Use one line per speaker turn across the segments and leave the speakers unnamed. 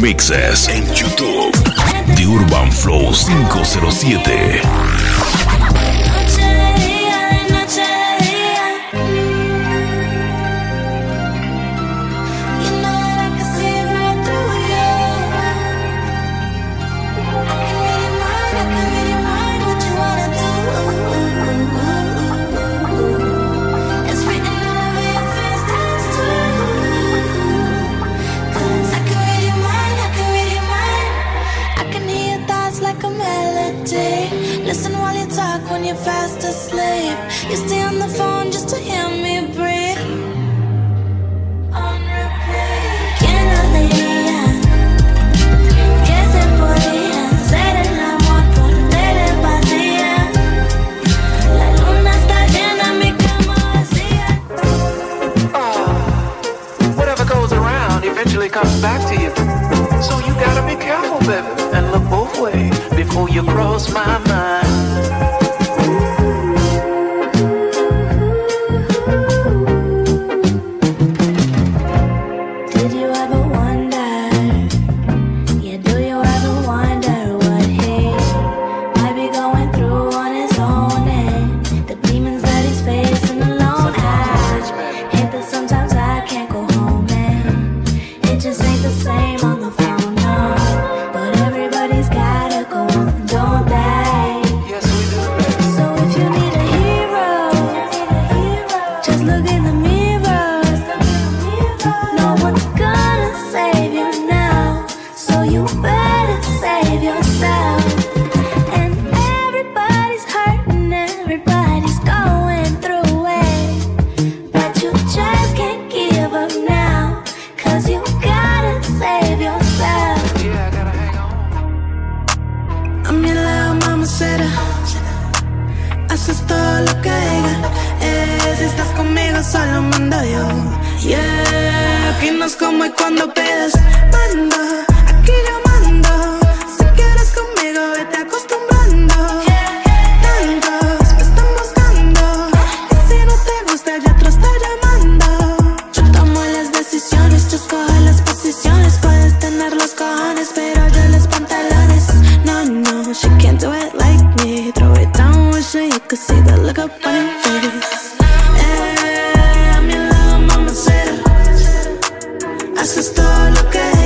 mixes en YouTube. The Urban Flow 507. before you cross my mind. No me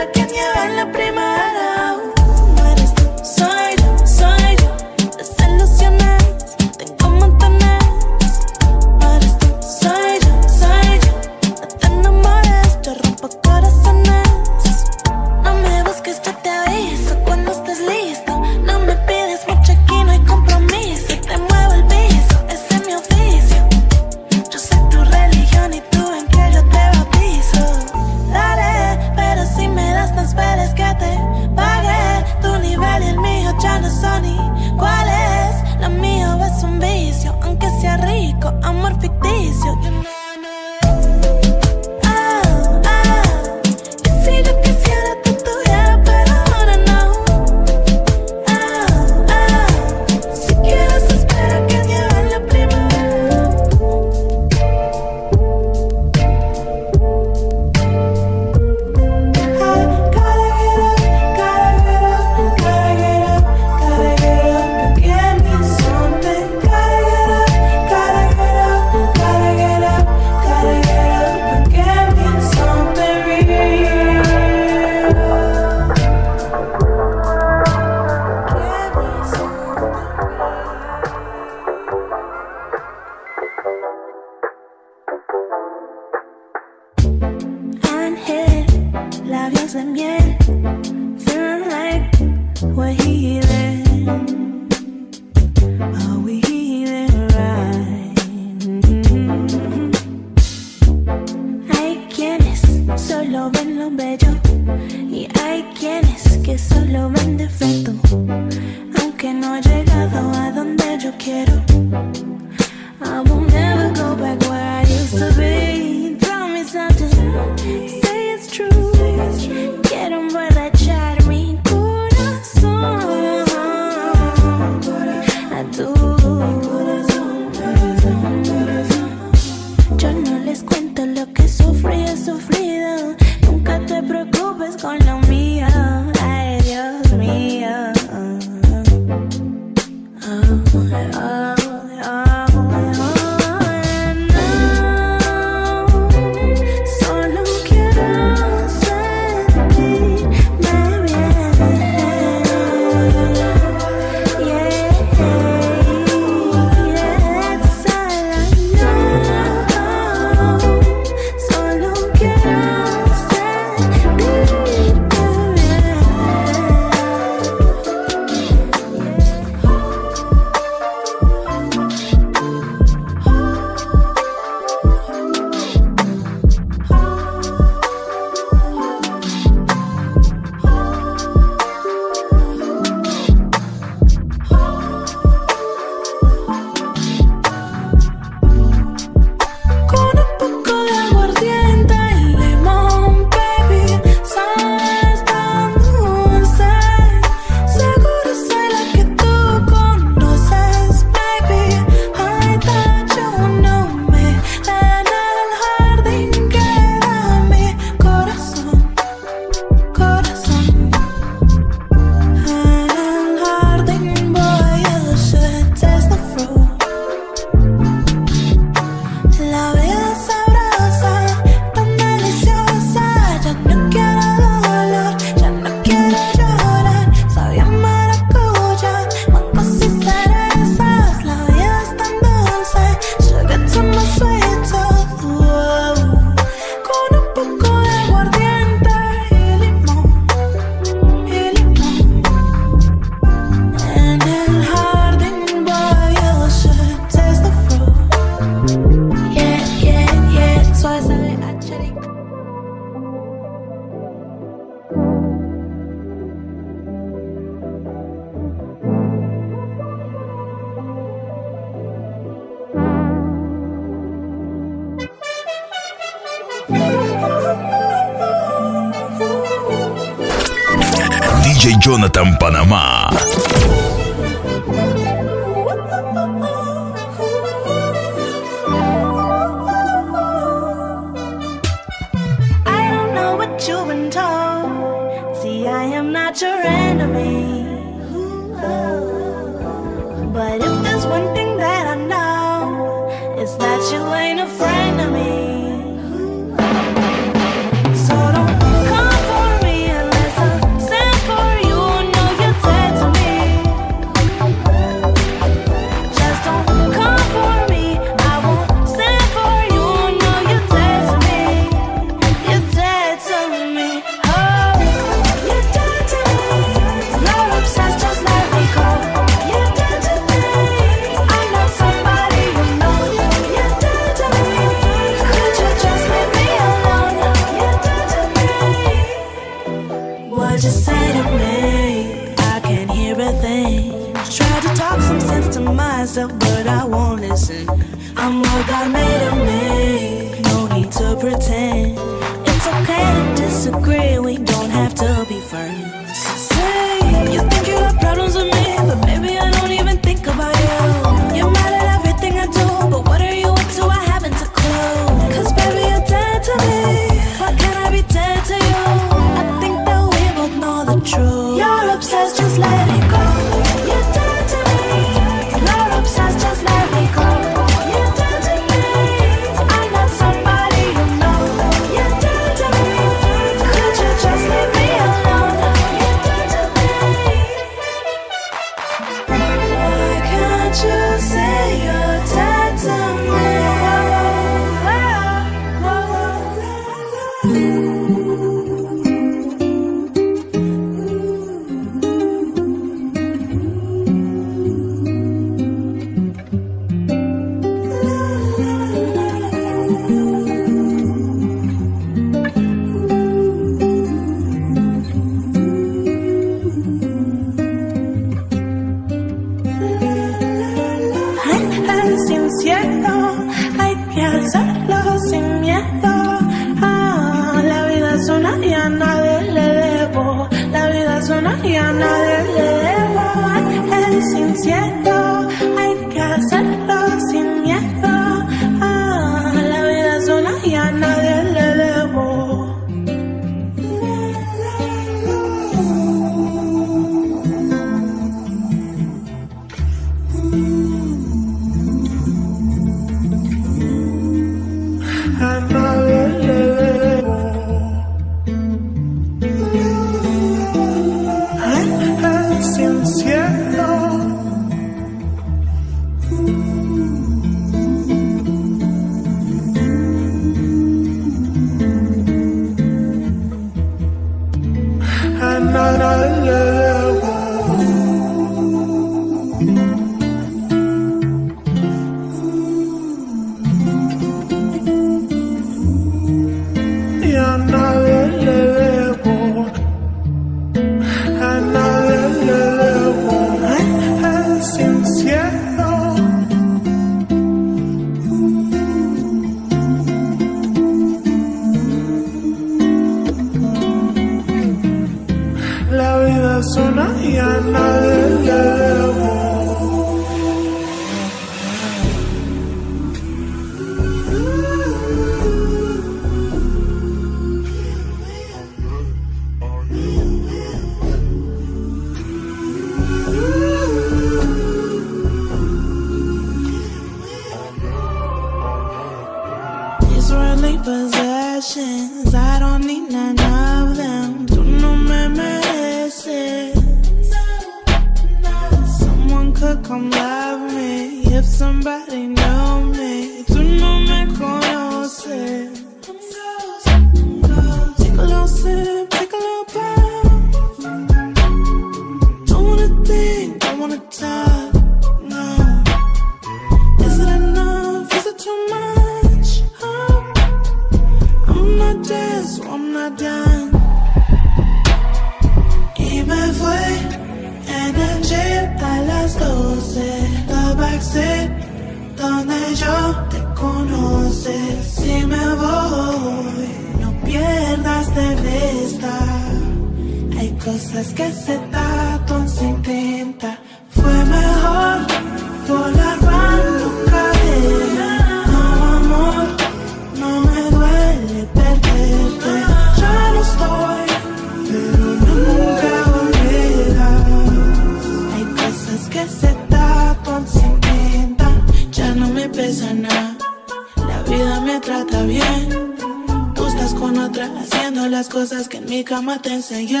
las cosas que en mi cama te enseñé.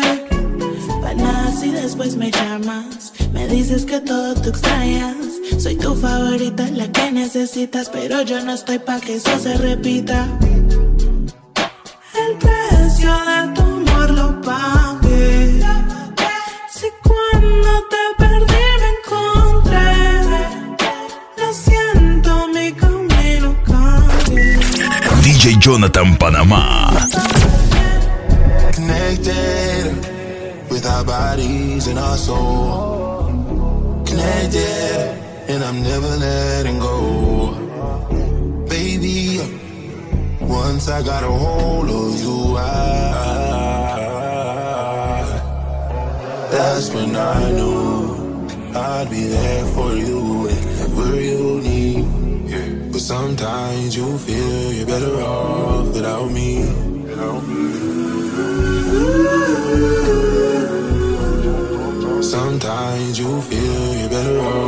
Para nada si después me llamas. Me dices que todo tú extrañas. Soy tu favorita, la que necesitas, pero yo no estoy pa' que eso se repita. El precio de tu amor lo pagué. Si cuando te perdí me encontré. Lo siento, mi camino cambió.
DJ Jonathan Panamá.
Bodies and our soul. Connected, and I'm never letting go. Baby, once I got a hold of you, I. That's when I knew I'd be there for you whenever you need. But sometimes you feel you're better off without me. Sometimes you feel you're better off.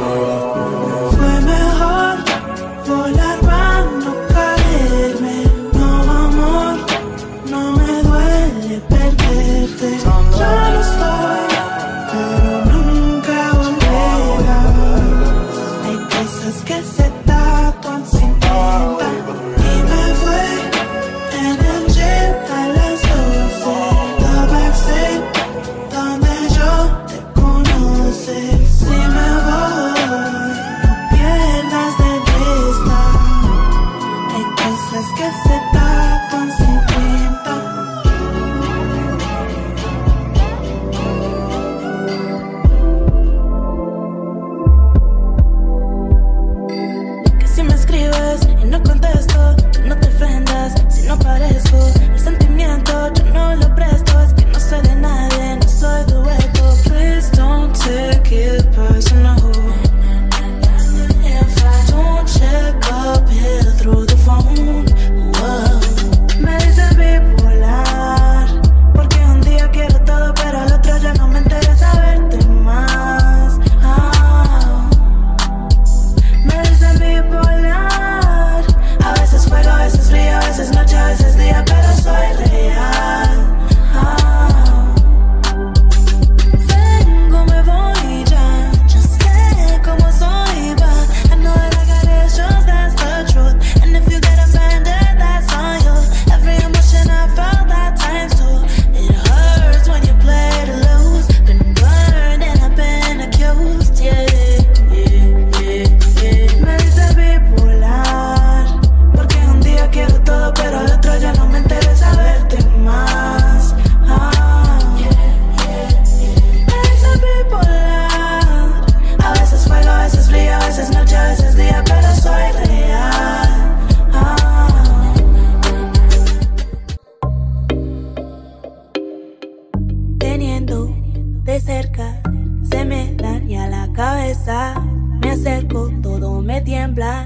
Me acerco, todo me tiembla.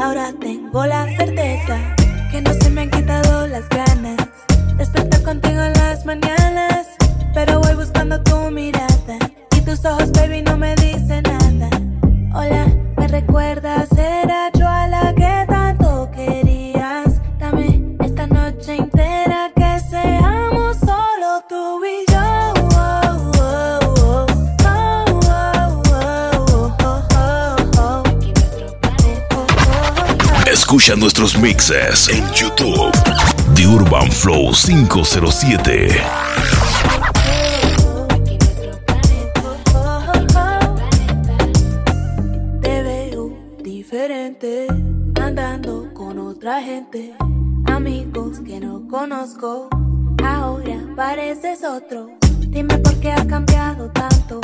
Ahora tengo la certeza que no se me han quitado las ganas. Despertar contigo en las mañanas, pero voy buscando tu mirada y tus ojos, baby, no me dicen nada. Hola, me recuerdas, era yo a la que
Escucha nuestros mixes en YouTube. The Urban Flow 507.
Aquí nuestro planeta. Te veo diferente, andando con otra gente, amigos que no conozco. Ahora pareces otro. Dime por qué has cambiado tanto.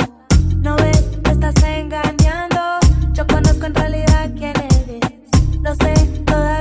No ves, me estás engañando. Yo conozco en realidad quién. Lo sé, todavía